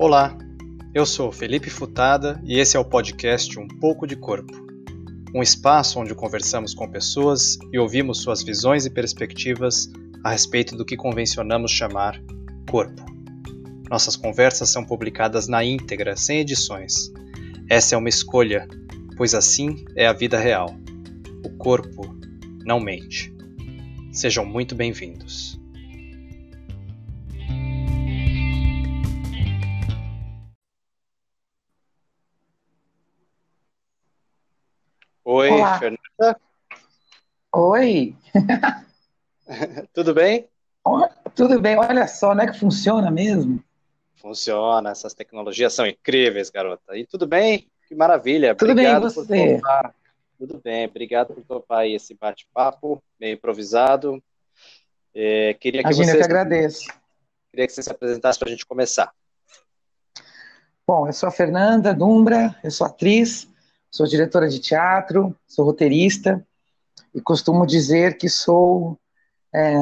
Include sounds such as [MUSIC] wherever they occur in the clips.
Olá, eu sou Felipe Futada e esse é o podcast Um Pouco de Corpo. Um espaço onde conversamos com pessoas e ouvimos suas visões e perspectivas a respeito do que convencionamos chamar corpo. Nossas conversas são publicadas na íntegra, sem edições. Essa é uma escolha, pois assim é a vida real. O corpo não mente. Sejam muito bem-vindos. Oi, [LAUGHS] Tudo bem? Tudo bem? Olha só, não é que funciona mesmo? Funciona, essas tecnologias são incríveis, garota. E tudo bem? Que maravilha. Tudo bem, Obrigado por você? topar. Tudo bem, obrigado por topar aí esse bate-papo meio improvisado. É, queria que Imagina, eu você, que agradeço. queria que você se apresentasse para a gente começar. Bom, eu sou a Fernanda Dumbra, eu sou atriz, sou diretora de teatro, sou roteirista e costumo dizer que sou é,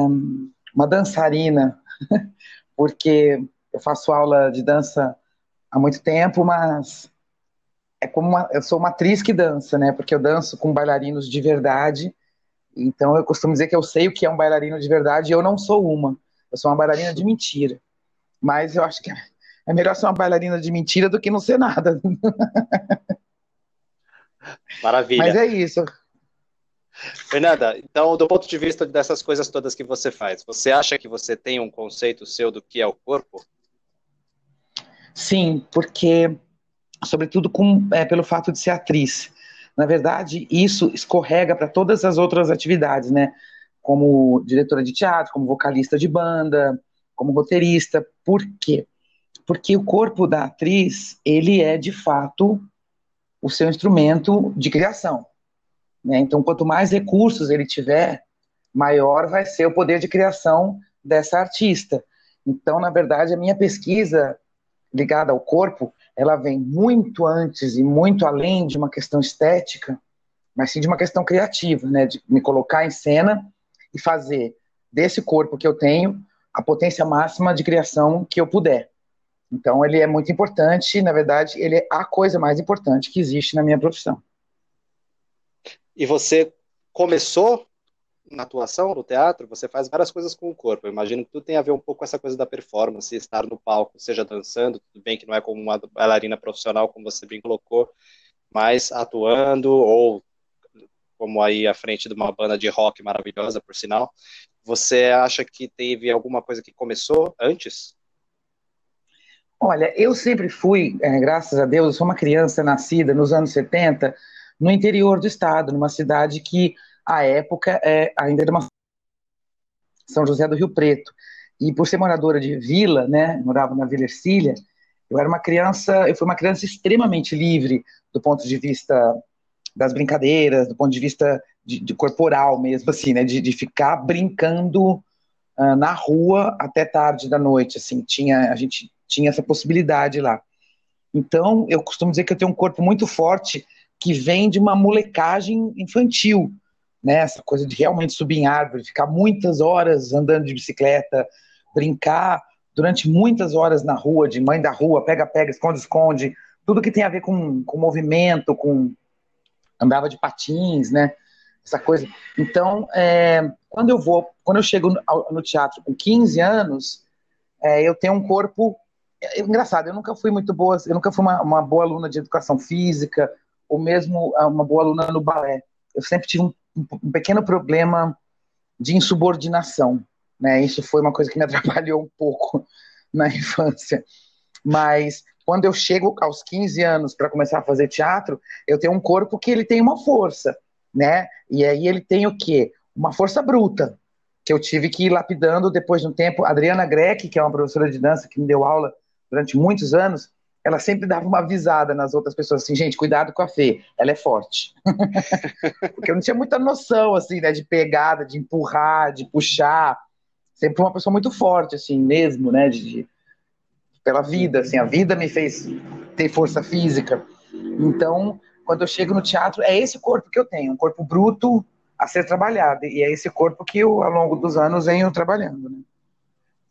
uma dançarina, [LAUGHS] porque eu faço aula de dança há muito tempo, mas é como uma- eu sou uma atriz que dança, né? Porque eu danço com bailarinos de verdade. Então eu costumo dizer que eu sei o que é um bailarino de verdade e eu não sou uma. Eu sou uma bailarina de mentira. Mas eu acho que é melhor ser uma bailarina de mentira do que não ser nada. [LAUGHS] Maravilha. Mas é isso. Fernanda, então, do ponto de vista dessas coisas todas que você faz, você acha que você tem um conceito seu do que é o corpo? Sim, porque, sobretudo com, é, pelo fato de ser atriz. Na verdade, isso escorrega para todas as outras atividades, né? Como diretora de teatro, como vocalista de banda, como roteirista. Por quê? Porque o corpo da atriz, ele é de fato o seu instrumento de criação. Né? Então, quanto mais recursos ele tiver, maior vai ser o poder de criação dessa artista. Então, na verdade, a minha pesquisa ligada ao corpo, ela vem muito antes e muito além de uma questão estética, mas sim de uma questão criativa, né? De me colocar em cena e fazer desse corpo que eu tenho a potência máxima de criação que eu puder. Então, ele é muito importante, na verdade, ele é a coisa mais importante que existe na minha profissão. E você começou na atuação, no teatro, você faz várias coisas com o corpo. Eu imagino que tudo tem a ver um pouco com essa coisa da performance, estar no palco, seja dançando, tudo bem que não é como uma bailarina profissional, como você bem colocou, mas atuando ou como aí à frente de uma banda de rock maravilhosa, por sinal. Você acha que teve alguma coisa que começou antes? Olha, eu sempre fui, é, graças a Deus, eu sou uma criança nascida nos anos 70, no interior do estado, numa cidade que, à época, é, ainda era uma São José do Rio Preto. E por ser moradora de vila, né, morava na Vila Ercília, eu era uma criança, eu fui uma criança extremamente livre do ponto de vista das brincadeiras, do ponto de vista de, de corporal mesmo, assim, né, de, de ficar brincando ah, na rua até tarde da noite, assim, tinha, a gente tinha essa possibilidade lá. Então, eu costumo dizer que eu tenho um corpo muito forte que vem de uma molecagem infantil, né? Essa coisa de realmente subir em árvore, ficar muitas horas andando de bicicleta, brincar durante muitas horas na rua, de mãe da rua, pega-pega, esconde-esconde, tudo que tem a ver com, com movimento, com andava de patins, né? Essa coisa. Então, é, quando eu vou, quando eu chego no, no teatro com 15 anos, é, eu tenho um corpo é, engraçado. Eu nunca fui muito boa, eu nunca fui uma, uma boa aluna de educação física ou mesmo uma boa aluna no balé. Eu sempre tive um, um- pequeno problema de insubordinação, né? Isso foi uma coisa que me [LAUGHS] atrapalhou um pouco na infância. Mas quando eu chego aos 15 anos para começar a fazer teatro, eu tenho um corpo que ele tem uma força, né? E aí ele tem o quê? Uma força bruta, que eu tive que ir lapidando depois de um tempo. Adriana Greck, que é uma professora de dança que me deu aula durante muitos anos, ela sempre dava uma avisada nas outras pessoas assim, gente, cuidado com a Fê, ela é forte. [LAUGHS] Porque eu não tinha muita noção assim, né, de pegada, de empurrar, de puxar. Sempre uma pessoa muito forte assim, mesmo, né, de, de- pela vida, assim, a vida me fez ter força física. Então, quando eu chego no teatro, é esse corpo que eu tenho, um corpo bruto a ser trabalhado. E é esse corpo que eu, ao longo dos anos, venho trabalhando. Né?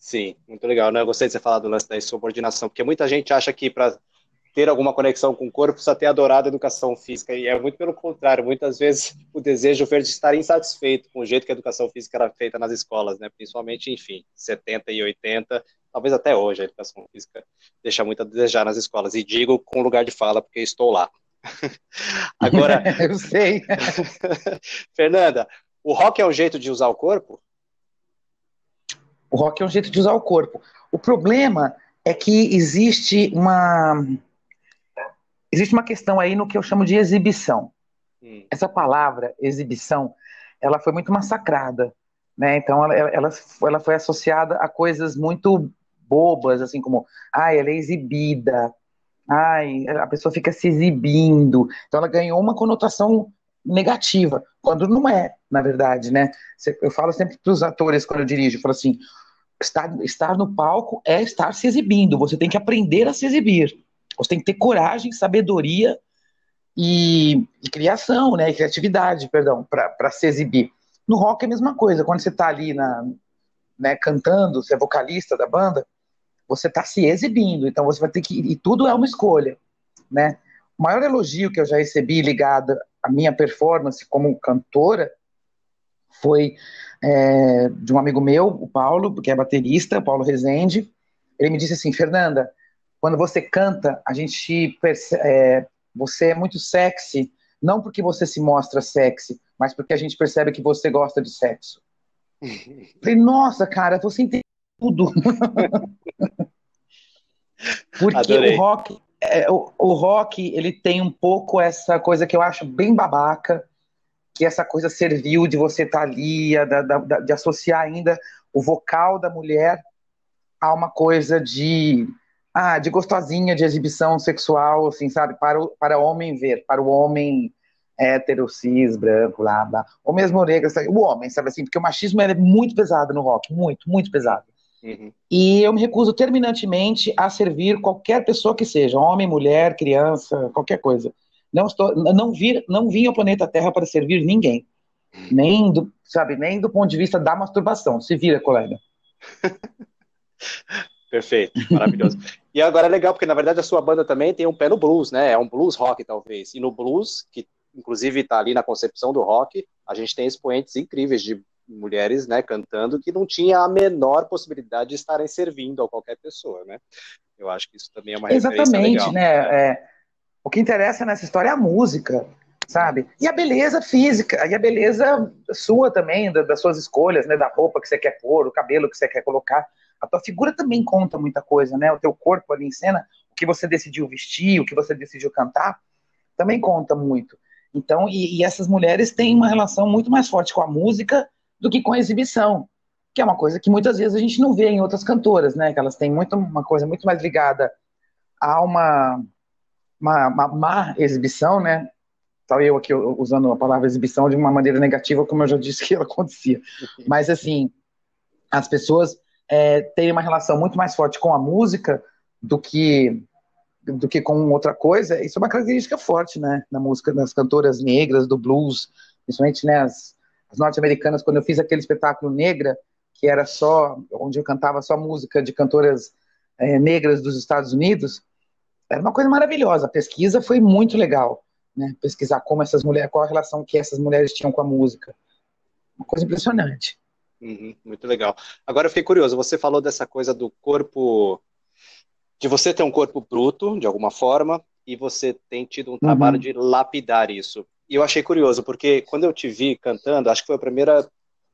Sim, muito legal. Né? Eu gostei de você falar do lance da insubordinação, porque muita gente acha que para ter alguma conexão com o corpo precisa ter adorado a educação física, e é muito pelo contrário. Muitas vezes [LAUGHS] o desejo verde estar insatisfeito com o jeito que a educação física era feita nas escolas, né? principalmente, enfim, 70 e 80, talvez até hoje a educação física deixa muito a desejar nas escolas. E digo com lugar de fala, porque estou lá. [LAUGHS] Agora. [LAUGHS] Eu sei. Fernanda, o rock é um jeito de usar o corpo? O rock é um jeito de usar o corpo. O problema é que existe uma existe uma questão aí no que eu chamo de exibição. Hum. Essa palavra exibição, ela foi muito massacrada, né? Então ela, ela, ela foi associada a coisas muito bobas, assim como, ah, ela é exibida, ai, a pessoa fica se exibindo. Então ela ganhou uma conotação negativa, quando não é, na verdade, né? Eu falo sempre para os atores quando eu dirijo, eu falo assim, estar, estar no palco é estar se exibindo, você tem que aprender a se exibir. Você tem que ter coragem, sabedoria e, e criação, né? E criatividade, perdão, para se exibir. No rock é a mesma coisa, quando você está ali na, né, cantando, você é vocalista da banda, você está se exibindo, então você vai ter que. E tudo é uma escolha, né? O maior elogio que eu já recebi ligado à minha performance como cantora foi é, de um amigo meu, o Paulo, que é baterista, Paulo Rezende. Ele me disse assim: Fernanda, quando você canta, a gente percebe, é, você é muito sexy, não porque você se mostra sexy, mas porque a gente percebe que você gosta de sexo. [LAUGHS] Falei, nossa, cara, você entende tudo. [LAUGHS] Porque Adorei. o rock, é, o, o, rock, ele tem um pouco essa coisa que eu acho bem babaca, que essa coisa serviu de você estar tá ali, da, da, de associar ainda o vocal da mulher a uma coisa de ah, de gostosinha, de exibição sexual, assim, sabe, para o, para homem ver, para o homem hétero, cis, branco, lá, blá, ou mesmo negro, o homem, sabe assim, porque o machismo é muito pesado no rock, muito, muito pesado. Uhum. E eu me recuso terminantemente a servir qualquer pessoa que seja, homem, mulher, criança, qualquer coisa. Não estou, não vir, não vim ao planeta Terra para servir ninguém, nem do, sabe, nem do ponto de vista da masturbação. Se vira, colega. [LAUGHS] Perfeito, maravilhoso. e agora é legal porque na verdade a sua banda também tem um pé no blues, né? É um blues rock talvez. E no blues, que inclusive está ali na concepção do rock, a gente tem expoentes incríveis de mulheres, né, cantando que não tinha a menor possibilidade de estarem servindo a qualquer pessoa, né? Eu acho que isso também é uma Exatamente, né? É, o que interessa nessa história é a música, sabe? E a beleza física, e a beleza sua também, das suas escolhas, né? Da roupa que você quer pôr, o cabelo que você quer colocar. A tua figura também conta muita coisa, né? O teu corpo ali em cena, o que você decidiu vestir, o que você decidiu cantar, também conta muito. Então, e, e essas mulheres têm uma relação muito mais forte com a música do que com a exibição, que é uma coisa que muitas vezes a gente não vê em outras cantoras, né? Que elas têm muito, uma coisa muito mais ligada a uma, uma, uma má exibição, né? Tal eu aqui usando a palavra exibição de uma maneira negativa, como eu já disse que ela [LAUGHS] acontecia. Mas, assim, as pessoas é, têm uma relação muito mais forte com a música do que do que com outra coisa. Isso é uma característica forte, né? Na música das cantoras negras, do blues, principalmente, né? As, as norte-americanas, quando eu fiz aquele espetáculo Negra, que era só, onde eu cantava só música de cantoras é, negras dos Estados Unidos, era uma coisa maravilhosa. A pesquisa foi muito legal, né? Pesquisar como essas mulheres, qual a relação que essas mulheres tinham com a música. Uma coisa impressionante. Uhum, muito legal. Agora eu fiquei curioso, você falou dessa coisa do corpo, de você ter um corpo bruto, de alguma forma, e você tem tido um trabalho uhum. de lapidar isso. E eu achei curioso, porque quando eu te vi cantando, acho que foi a primeira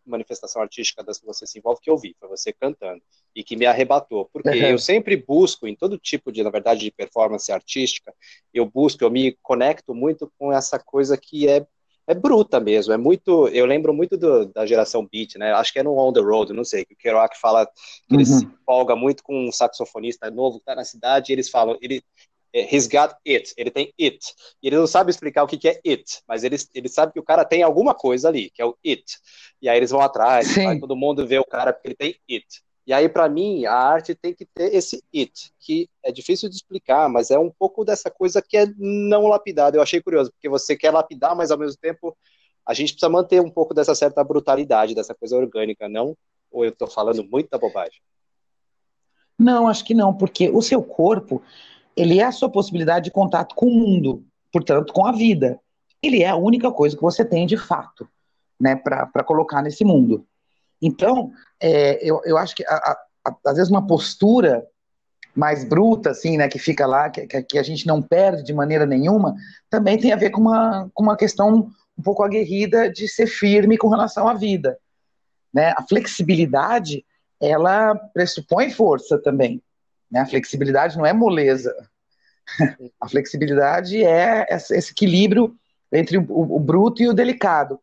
manifestação artística das que você se envolve que eu vi, foi você cantando, e que me arrebatou. Porque uhum. eu sempre busco, em todo tipo de, na verdade, de performance artística, eu busco, eu me conecto muito com essa coisa que é é bruta mesmo, é muito, eu lembro muito do, da geração beat, né, acho que é no On The Road, não sei, que o Kerouac fala que ele uhum. se empolga muito com um saxofonista novo que tá na cidade, e eles falam, ele, he's got it, ele tem it. E ele não sabe explicar o que, que é it, mas ele, ele sabe que o cara tem alguma coisa ali, que é o it. E aí eles vão atrás, vai, todo mundo vê o cara porque ele tem it. E aí, para mim, a arte tem que ter esse it, que é difícil de explicar, mas é um pouco dessa coisa que é não lapidada. Eu achei curioso, porque você quer lapidar, mas ao mesmo tempo a gente precisa manter um pouco dessa certa brutalidade, dessa coisa orgânica, não? Ou eu estou falando muita bobagem? Não, acho que não, porque o seu corpo, ele é a sua possibilidade de contato com o mundo, portanto, com a vida. Ele é a única coisa que você tem de fato, né, para colocar nesse mundo. Então, é, eu, eu acho que a, a, a, às vezes uma postura mais bruta, assim, né, que fica lá, que, que, a gente não perde de maneira nenhuma, também tem a ver com uma, com uma questão um pouco aguerrida de ser firme com relação à vida. Né? A flexibilidade, ela pressupõe força também. Né? A flexibilidade não é moleza. A flexibilidade é esse equilíbrio entre o, bruto e o delicado,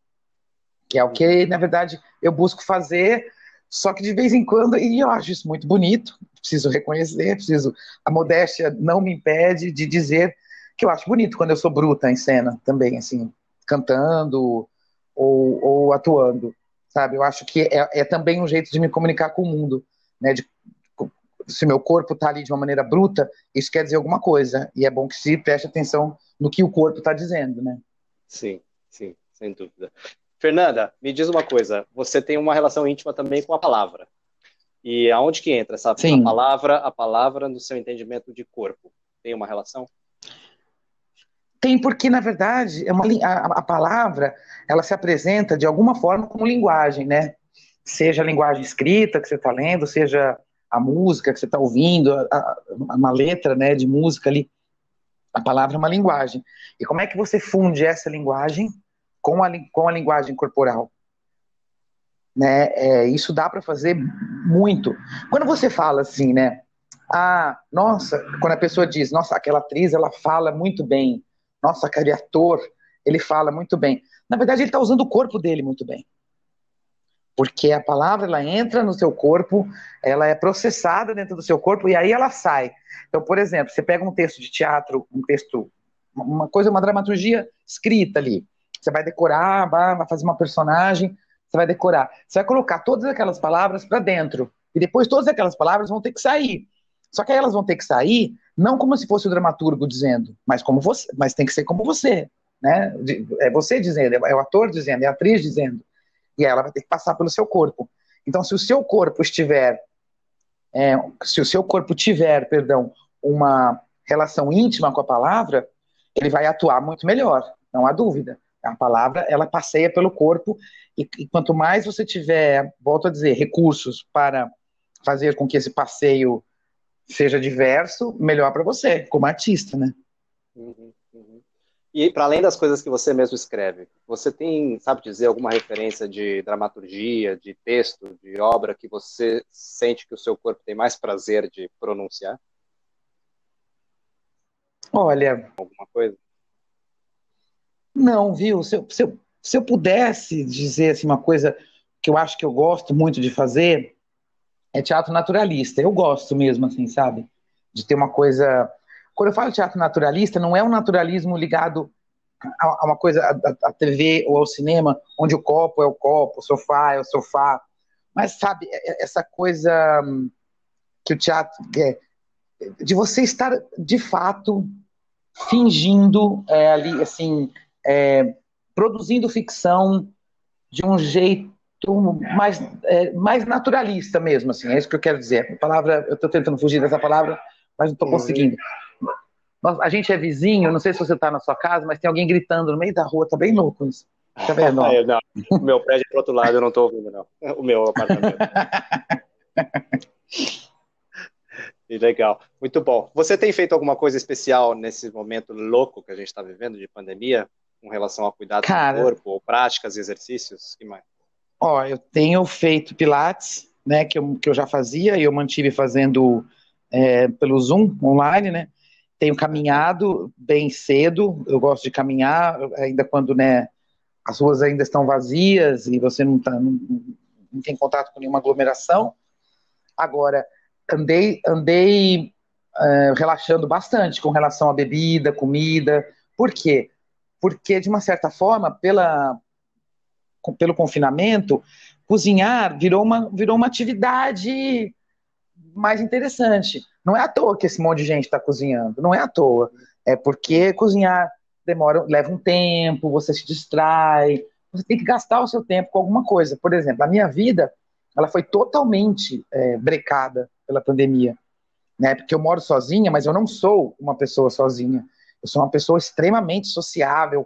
que é o que, na verdade, eu busco fazer, só que de vez em quando, e eu acho isso muito bonito, preciso reconhecer, preciso, a modéstia não me impede de dizer que eu acho bonito quando eu sou bruta em cena também, assim, cantando ou, ou atuando, sabe? Eu acho que é, é, também um jeito de me comunicar com o mundo, né? De, se meu corpo está ali de uma maneira bruta, isso quer dizer alguma coisa, e é bom que se preste atenção no que o corpo está dizendo, né? Sim, sim, sem dúvida. Fernanda, me diz uma coisa, você tem uma relação íntima também com a palavra. E aonde que entra essa a palavra, a palavra no seu entendimento de corpo? Tem uma relação? Tem porque, na verdade, é uma, a, a palavra ela se apresenta de alguma forma como linguagem, né? Seja a linguagem escrita que você está lendo, seja a música que você está ouvindo, a, a, uma letra né, de música ali. A palavra é uma linguagem. E como é que você funde essa linguagem com a, com a linguagem corporal? Né? É, isso dá para fazer muito. Quando você fala assim, né? Ah, nossa, quando a pessoa diz, nossa, aquela atriz ela fala muito bem, nossa, aquele ator ele fala muito bem. Na verdade, ele está usando o corpo dele muito bem. Porque a palavra ela entra no seu corpo, ela é processada dentro do seu corpo e aí ela sai. Então, por exemplo, você pega um texto de teatro, um texto, uma coisa, uma dramaturgia escrita ali. Você vai decorar, vai fazer uma personagem, você vai decorar. Você vai colocar todas aquelas palavras para dentro. E depois todas aquelas palavras vão ter que sair. Só que aí elas vão ter que sair não como se fosse o dramaturgo dizendo, mas como você, mas tem que ser como você, né? É você dizendo, é o ator dizendo, é a atriz dizendo. E ela vai ter que passar pelo seu corpo. Então, se o seu corpo estiver, é, se o seu corpo tiver, perdão, uma relação íntima com a palavra, ele vai atuar muito melhor, não há dúvida. A palavra, ela passeia pelo corpo e, e quanto mais você tiver, volto a dizer, recursos para fazer com que esse passeio seja diverso, melhor para você, como artista, né? Uhum. E para além das coisas que você mesmo escreve, você tem, sabe dizer, alguma referência de dramaturgia, de texto, de obra que você sente que o seu corpo tem mais prazer de pronunciar? Olha. Alguma coisa? Não, viu? Se eu, se eu, se eu pudesse dizer assim, uma coisa que eu acho que eu gosto muito de fazer, é teatro naturalista. Eu gosto mesmo, assim, sabe? De ter uma coisa. Quando eu falo teatro naturalista, não é um naturalismo ligado a, uma coisa, a, a, TV ou ao cinema, onde o copo é o copo, o sofá é o sofá. Mas, sabe, é, é essa coisa hum, que o teatro é, de você estar de fato fingindo é, ali, assim, é, produzindo ficção de um jeito mais, é, mais naturalista mesmo, assim, é isso que eu quero dizer. A palavra, eu estou tentando fugir dessa palavra, mas não estou uhum. Conseguindo. A gente é vizinho, não sei se você está na sua casa, mas tem alguém gritando no meio da rua, tá bem louco isso. Tá vendo? É, não, [LAUGHS] o meu prédio é pro outro lado, eu não estou ouvindo, não. O meu apartamento. [LAUGHS] legal, muito bom. Você tem feito alguma coisa especial nesse momento louco que a gente está vivendo de pandemia? com relação a cuidar Cara, do corpo, ou práticas, exercícios? Que mais? Ó, eu tenho feito pilates, né, que eu, que eu já fazia e eu mantive fazendo é, pelo Zoom online, né? Tenho caminhado bem cedo, eu gosto de caminhar, ainda quando, né, as ruas ainda estão vazias e você não, tá, não, não tem contato com nenhuma aglomeração. Agora, andei, andei uh, relaxando bastante com relação à bebida, comida. Por quê? porque, de uma certa forma, pela, pelo confinamento, cozinhar virou uma, virou uma atividade mais interessante. Não é à toa que esse monte de gente está cozinhando, não é à toa. É porque cozinhar demora, leva um tempo, você se distrai, você tem que gastar o seu tempo com alguma coisa. Por exemplo, a minha vida, ela foi totalmente é, brecada pela pandemia. né? Porque eu moro sozinha, mas eu não sou uma pessoa sozinha. Eu sou uma pessoa extremamente sociável,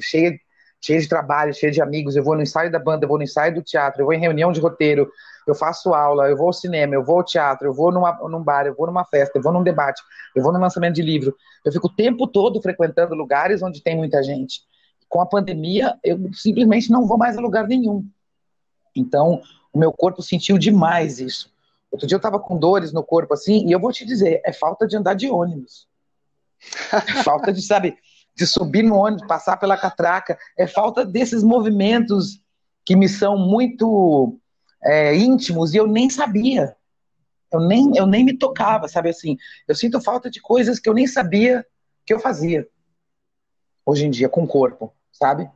cheia, cheia de trabalho, cheia de amigos. Eu vou no ensaio da banda, eu vou no ensaio do teatro, eu vou em reunião de roteiro, eu faço aula, eu vou ao cinema, eu vou ao teatro, eu vou numa, num bar, eu vou numa festa, eu vou num debate, eu vou num lançamento de livro. Eu fico o tempo todo frequentando lugares onde tem muita gente. Com a pandemia, eu simplesmente não vou mais a lugar nenhum. Então, o meu corpo sentiu demais isso. Outro dia eu estava com dores no corpo assim, e eu vou te dizer, é falta de andar de ônibus. É falta de, sabe, de subir no ônibus, passar pela catraca. É falta desses movimentos que me são muito é, íntimos e eu nem sabia. Eu nem, eu nem me tocava, sabe assim? Eu sinto falta de coisas que eu nem sabia que eu fazia hoje em dia com o corpo, sabe?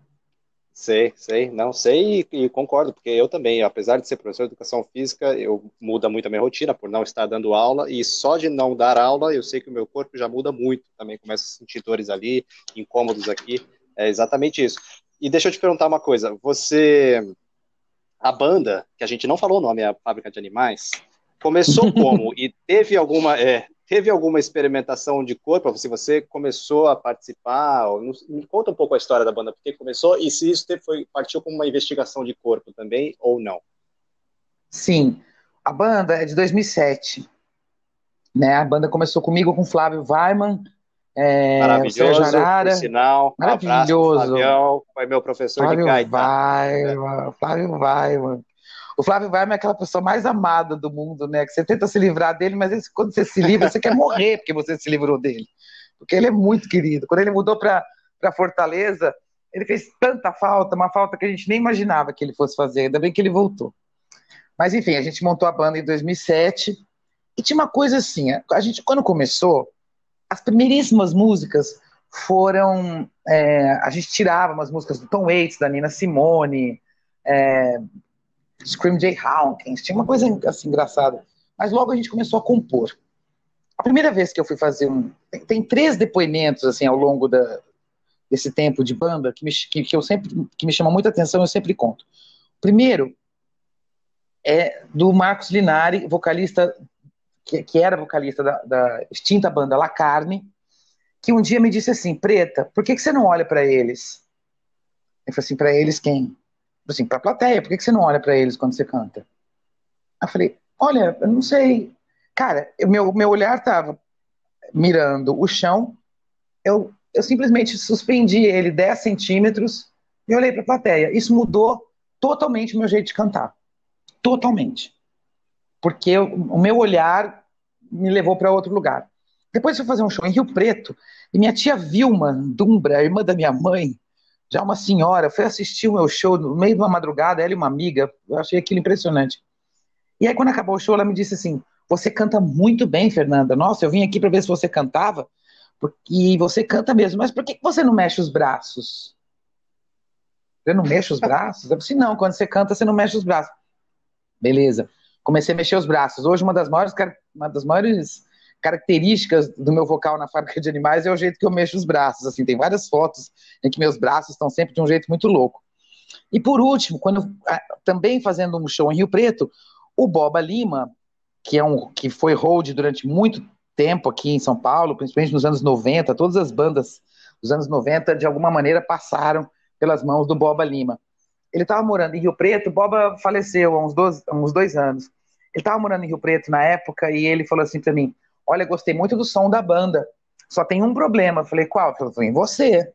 Sei, sei, não sei e, e, concordo, porque eu também, apesar de ser professor de educação física, eu muda muito a minha rotina por não estar dando aula e só de não dar aula, eu sei que o meu corpo já muda muito, também começo a sentir dores ali, incômodos aqui, é exatamente isso. E deixa eu te perguntar uma coisa, você, a banda, que a gente não falou o nome, é a Fábrica de Animais, começou [LAUGHS] como? e teve alguma, é, teve alguma experimentação de corpo? Se você começou a participar, me conta um pouco a história da banda, porque começou e se isso foi partiu como uma investigação de corpo também ou não? Sim, a banda é de 2007. Né? A banda começou comigo com Flávio Weiman, é, Maravilhoso, Jarara, por sinal. Maravilhoso. Um foi meu professor Flávio de gaita. Weiman, Flávio Weiman. O Flávio Weimer é aquela pessoa mais amada do mundo, né? Que você tenta se livrar dele, mas quando você se livra, você quer morrer porque você se livrou dele. Porque ele é muito querido. Quando ele mudou para Fortaleza, ele fez tanta falta, uma falta que a gente nem imaginava que ele fosse fazer. Ainda bem que ele voltou. Mas enfim, a gente montou a banda em 2007 e tinha uma coisa assim: a gente, quando começou, as primeiríssimas músicas foram. É, a gente tirava umas músicas do Tom Waits, da Nina Simone, é, Scream Jay Hawkins, tinha uma coisa assim engraçada. Mas logo a gente começou a compor. A primeira vez que eu fui fazer um. Tem, tem três depoimentos assim ao longo da, desse tempo de banda que, me, que, que, eu sempre que me chama muita atenção, eu sempre conto. O primeiro é do Marcos Linari, vocalista que, que era vocalista da, da, extinta banda La Carne, que um dia me disse assim, Preta, por que, que você não olha para eles? Eu falei assim, para eles quem? assim, para a plateia, por que, que você não olha para eles quando você canta? Eu falei, olha, eu não sei. Cara, meu, meu olhar estava mirando o chão, eu, eu simplesmente suspendi ele 10 centímetros e olhei para a plateia. Isso mudou totalmente o meu jeito de cantar. Totalmente. Porque eu, o meu olhar me levou para outro lugar. Depois fui fazer um show em Rio Preto e minha tia Vilma Dumbra, irmã da minha mãe, já uma senhora foi assistir o meu show no meio de uma madrugada, ela e uma amiga, eu achei aquilo impressionante. E aí, quando acabou o show, ela me disse assim: Você canta muito bem, Fernanda. Nossa, eu vim aqui para ver se você cantava, porque você canta mesmo, mas por que você não mexe os braços? Eu não mexo os braços? Eu disse: Não, quando você canta, você não mexe os braços. Beleza. Comecei a mexer os braços. Hoje, uma das maiores, uma das maiores características do meu vocal na fábrica de animais é o jeito que eu mexo os braços. Assim, tem várias fotos em que meus braços estão sempre de um jeito muito louco. E por último, quando também fazendo um show em Rio Preto, o Boba Lima, que é um que foi hold durante muito tempo aqui em São Paulo, principalmente nos anos 90, todas as bandas dos anos 90 de alguma maneira passaram pelas mãos do Boba Lima. Ele estava morando em Rio Preto, Boba faleceu há uns, dois, há uns dois anos. Ele estava morando em Rio Preto na época e ele falou assim para mim: Olha, gostei muito do som da banda. Só tem um problema. Eu falei, qual? Eu falei, em você.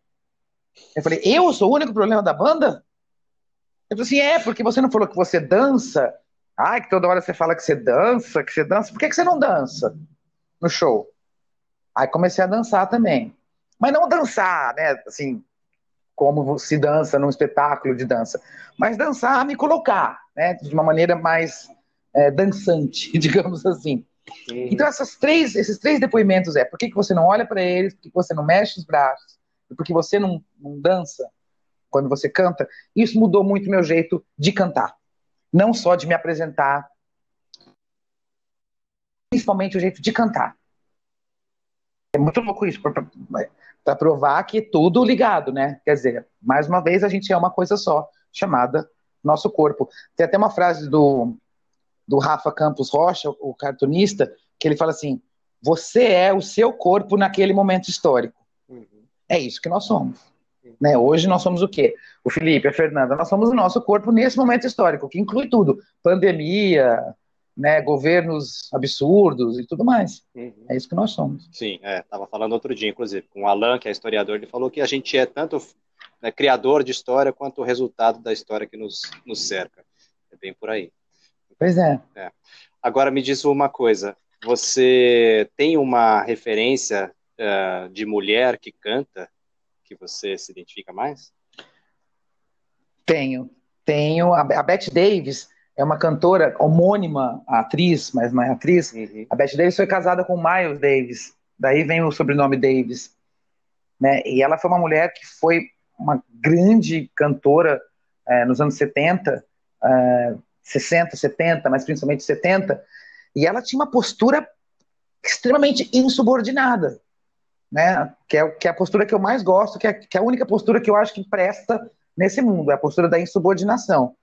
Eu falei, eu sou o único problema da banda? Ele falou assim, é, porque você não falou que você dança. Ai, que toda hora você fala que você dança, que você dança. Por que, que você não dança no show? Aí comecei a dançar também. Mas não dançar, né, assim, como se dança num espetáculo de dança. Mas dançar, me colocar, né, de uma maneira mais é, dançante, [LAUGHS] digamos assim. Uhum. Então, essas três, esses três depoimentos é por que, que você não olha para eles, por que, que você não mexe os braços, por que você não, não dança quando você canta. Isso mudou muito meu jeito de cantar. Não só de me apresentar, principalmente o jeito de cantar. É muito louco isso, para provar que é tudo ligado, né? Quer dizer, mais uma vez a gente é uma coisa só, chamada nosso corpo. Tem até uma frase do do Rafa Campos Rocha, o cartunista, que ele fala assim: Você é o seu corpo naquele momento histórico. Uhum. É isso que nós somos. Uhum. Né? Hoje nós somos o quê? O Felipe, a Fernanda, nós somos o nosso corpo nesse momento histórico, que inclui tudo: pandemia, né, governos absurdos e tudo mais. Uhum. É isso que nós somos. Sim, estava é, falando outro dia, inclusive, com o Alan, que é historiador, ele falou que a gente é tanto né, criador de história quanto o resultado da história que nos, nos cerca. É bem por aí. Pois é. é. Agora me diz uma coisa: você tem uma referência uh, de mulher que canta que você se identifica mais? Tenho. Tenho. A, a Bette Davis é uma cantora homônima, atriz, mas não é atriz. Uhum. A Bette Davis foi casada com Miles Davis. Daí vem o sobrenome Davis. Né? E ela foi uma mulher que foi uma grande cantora é, nos anos 70, é, 60, 70, mas principalmente 70, e ela tinha uma postura extremamente insubordinada, né? Que é, que é a postura que eu mais gosto, que é, que é a única postura que eu acho que presta nesse mundo, é a postura da insubordinação.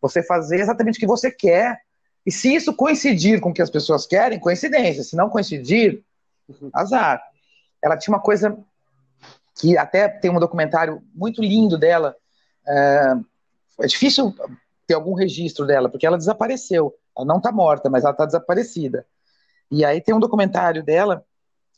Você fazer exatamente o que você quer, e se isso coincidir com o que as pessoas querem, coincidência. Se não coincidir, uhum. azar. Ela tinha uma coisa que até tem um documentário muito lindo dela. É, é difícil ter algum registro dela, porque ela desapareceu. Ela não está morta, mas ela está desaparecida. E aí tem um documentário dela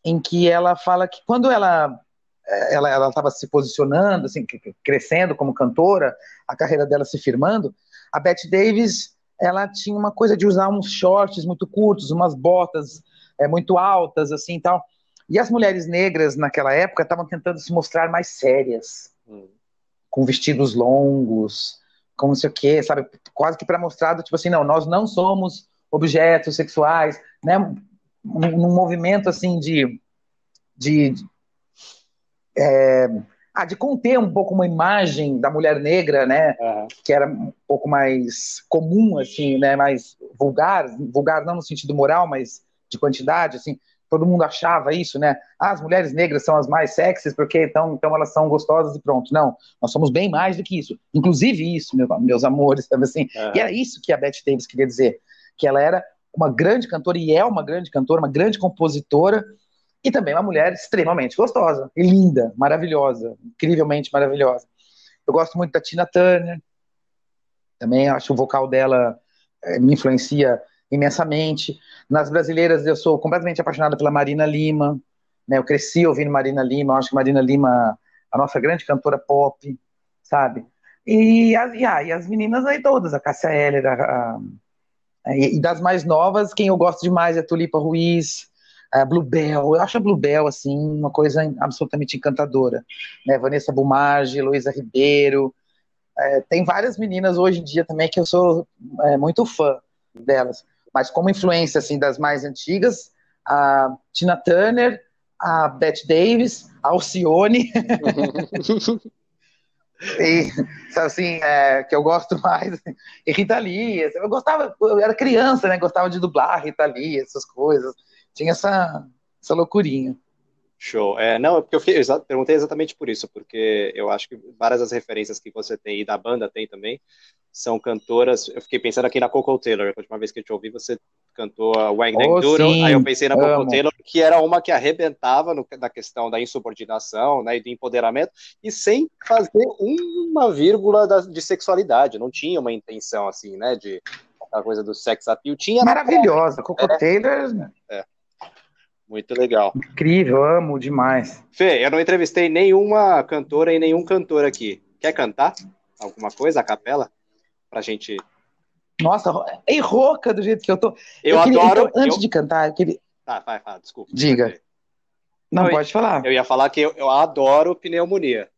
em que ela fala que quando ela é, ela estava se posicionando, assim, crescendo como cantora, a carreira dela se firmando, a Bette Davis ela tinha uma coisa de usar uns shorts muito curtos, umas botas é, muito altas, assim, tal. E as mulheres negras naquela época estavam tentando se mostrar mais sérias, hum. com vestidos longos, com não sei o quê, sabe? Quase que para mostrar, tipo assim, não, nós não somos objetos sexuais, né? Num movimento assim de. de é, ah, de conter um pouco uma imagem da mulher negra, né, uhum. que era um pouco mais comum, assim, né, mais vulgar, vulgar não no sentido moral, mas de quantidade, assim, todo mundo achava isso, né? Ah, as mulheres negras são as mais sexys porque então, então elas são gostosas e pronto. Não, nós somos bem mais do que isso. Inclusive isso, meu, meus amores, sabe assim? É. E era isso que a Bette Davis queria dizer, que ela era uma grande cantora e é uma grande cantora, uma grande compositora e também uma mulher extremamente gostosa e linda, maravilhosa, incrivelmente maravilhosa. Eu gosto muito da Tina Turner, também acho o vocal dela é, me influencia imensamente. Nas brasileiras, eu sou completamente apaixonada pela Marina Lima. Né? Eu cresci ouvindo Marina Lima. Eu acho que Marina Lima, a nossa grande cantora pop, sabe? E, e, ah, e as meninas aí todas, a Cássia Heller, a, a, a, e das mais novas, quem eu gosto demais é Tulipa Ruiz, a Bluebell. Eu acho a Bluebell, assim, uma coisa absolutamente encantadora. Né? Vanessa Bumage, Luísa Ribeiro. É, tem várias meninas hoje em dia também que eu sou é, muito fã delas mas como influência assim das mais antigas, a Tina Turner, a Bette Davis, a Alcione. [LAUGHS] e assim, é, que eu gosto mais, e Rita Lee, eu gostava, eu era criança, né, gostava de dublar Rita Lee, essas coisas, tinha essa, essa loucurinha. Show. É, não, porque eu fiquei, eu perguntei exatamente por isso, porque eu acho que várias das referências que você tem e da banda tem também são cantoras. Eu fiquei pensando aqui na Coco Taylor, a última vez que eu te ouvi, você cantou a Wang oh, Doodle, aí eu pensei na Coco Taylor, que era uma que arrebentava no, na questão da insubordinação né, e do empoderamento, e sem fazer uma vírgula da, de sexualidade, não tinha uma intenção assim, né, de a coisa do sex appeal. Tinha Maravilhosa, Coco é, Taylor. É. Muito legal. Incrível, amo demais. Fê, eu não entrevistei nenhuma cantora e nenhum cantor aqui. Quer cantar alguma coisa, a capela? Pra gente. Nossa, é rouca do jeito que eu tô. Eu, eu queria, adoro. Então, antes eu... de cantar, eu queria. Tá, vai, vai, desculpa. Diga. Não, eu, pode falar. Eu ia falar que eu, eu adoro pneumonia.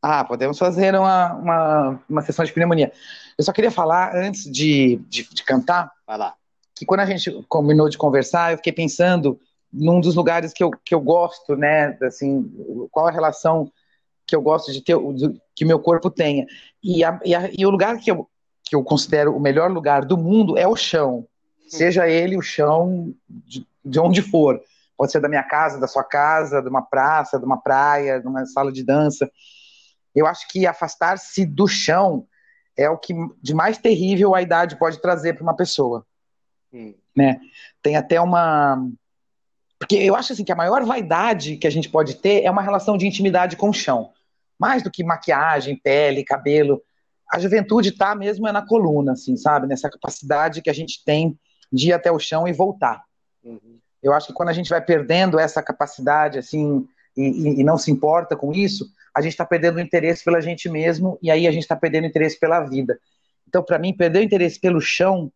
Ah, podemos fazer uma, uma, uma sessão de pneumonia. Eu só queria falar, antes de, de, de cantar. Vai lá que quando a gente combinou de conversar, eu fiquei pensando num dos lugares que eu, que eu gosto, né, assim, qual a relação que eu gosto de ter, que meu corpo tenha. E, a, e, a, e, o lugar que eu, que eu considero o melhor lugar do mundo é o chão. Seja ele o chão de, de onde for. Pode ser da minha casa, da sua casa, de uma praça, de uma praia, de uma sala de dança. Eu acho que afastar-se do chão é o que de mais terrível a idade pode trazer para uma pessoa. Né? Tem até uma porque eu acho assim que a maior vaidade que a gente pode ter é uma relação de intimidade com o chão. Mais do que maquiagem, pele, cabelo. A juventude tá mesmo é na coluna, assim, sabe? Nessa capacidade que a gente tem de ir até o chão e voltar. Uhum. Eu acho que quando a gente vai perdendo essa capacidade, assim, e, e não se importa com isso, a gente está perdendo o interesse pela gente mesmo e aí a gente está perdendo o interesse pela vida. Então, para mim, perder o interesse pelo chão,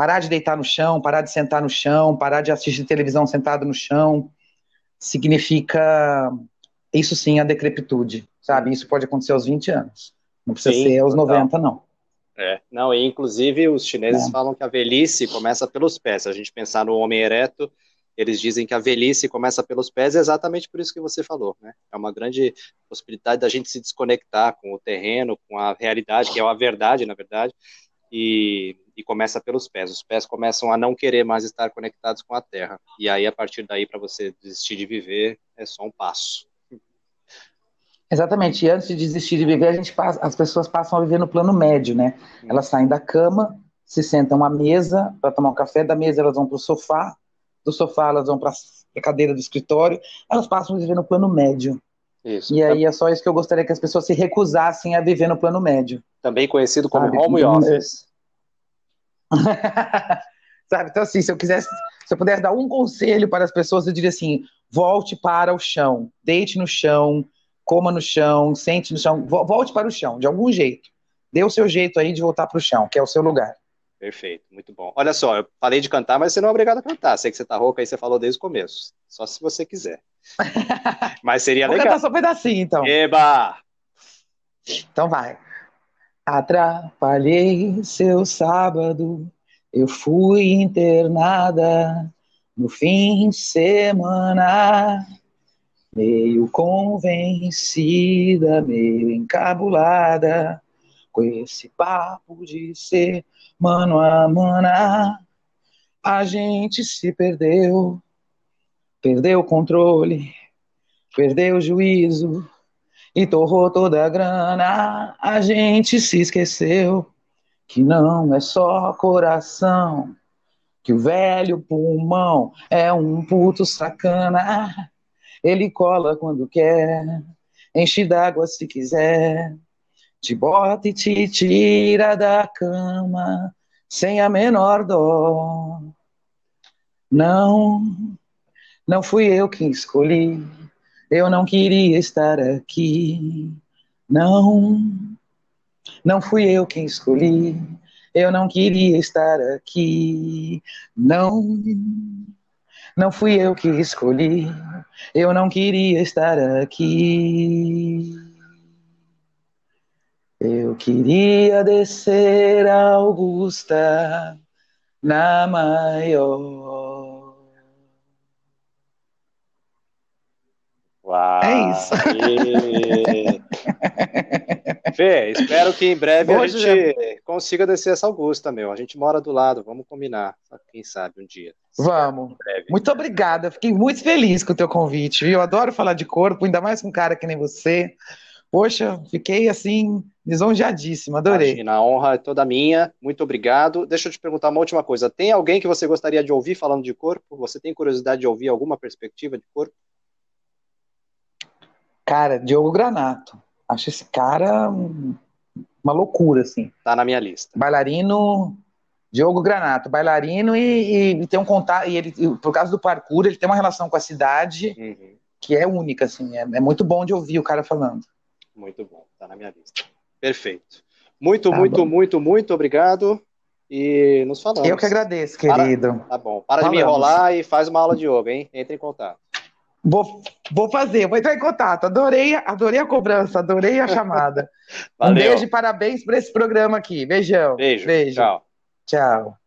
parar de deitar no chão, parar de sentar no chão, parar de assistir televisão sentado no chão, significa, isso sim, a decrepitude, sabe? Isso pode acontecer aos 20 anos. Não precisa sim, ser aos total. 90, não. É, não, e inclusive os chineses é. falam que a velhice começa pelos pés. Se a gente pensar no homem ereto, eles dizem que a velhice começa pelos pés, é exatamente por isso que você falou, né? É uma grande possibilidade da gente se desconectar com o terreno, com a realidade, que é a verdade, na verdade, e, e começa pelos pés. Os pés começam a não querer mais estar conectados com a terra. E aí, a partir daí, para você desistir de viver, é só um passo. Exatamente. E antes de desistir de viver, a gente passa, as pessoas passam a viver no plano médio, né? Elas saem da cama, se sentam à mesa para tomar um café, da mesa elas vão para o sofá, do sofá elas vão para a cadeira do escritório, elas passam a viver no plano médio. Isso. E aí é só isso que eu gostaria que as pessoas se recusassem a viver no plano médio. Também conhecido como Sabe? home office. [LAUGHS] Sabe? Então, assim, se eu quisesse, se eu pudesse dar um conselho para as pessoas, eu diria assim: volte para o chão, deite no chão, coma no chão, sente no chão, volte para o chão, de algum jeito. Dê o seu jeito aí de voltar para o chão, que é o seu lugar. Perfeito, muito bom. Olha só, eu falei de cantar, mas você não é obrigado a cantar. Sei que você tá rouca aí, você falou desde o começo. Só se você quiser. [LAUGHS] mas seria Vou legal. Vou cantar só um pedacinho, então. Eba! Então vai. Atrapalhei seu sábado, eu fui internada no fim de semana. Meio convencida, meio encabulada, com esse papo de ser mano a mana. A gente se perdeu, perdeu o controle, perdeu o juízo e torrou toda a grana. A gente se esqueceu que não é só coração, que o velho pulmão é um puto sacana. Ele cola quando quer, enche d'água se quiser, te bota e te tira da cama sem a menor dó. Não, não fui eu quem escolhi, eu não queria estar aqui. Não, não fui eu quem escolhi, eu não queria estar aqui. Não, não fui eu que escolhi, eu não queria estar aqui. Eu queria descer a Augusta na maior. Uau! É isso. [LAUGHS] Fê, espero que em breve a gente consiga descer essa Augusta, meu. A gente mora do lado, vamos combinar. Quem sabe um dia. Vamos. Muito obrigada. Fiquei muito feliz com o teu convite? Eu adoro falar de corpo, ainda mais com um cara que nem você. Poxa, fiquei assim, lisonjeadíssima, adorei. Imagina, a honra é toda minha, muito obrigado. Deixa eu te perguntar uma última coisa. Tem alguém que você gostaria de ouvir falando de corpo? Você tem curiosidade de ouvir alguma perspectiva de corpo? Cara, Diogo Granato. Acho esse cara uma loucura, assim. Tá na minha lista. Bailarino, Diogo Granato, bailarino e, e, tem um contato, e ele, por causa do parkour, ele tem uma relação com a cidade uhum. que é única, assim, é, é, muito bom de ouvir o cara falando. Muito bom, tá na minha lista. Perfeito. Muito, tá muito, bom. muito, muito obrigado e nos falamos. Eu que agradeço, querido. Para, tá bom, para falamos. de me enrolar e faz uma aula de yoga, hein? Entre em contato. Vou, vou fazer, vou entrar em contato. Adorei, adorei a cobrança, adorei a chamada. [LAUGHS] um beijo e parabéns por esse programa aqui. Beijão. Beijo. Beijo. Tchau. Tchau.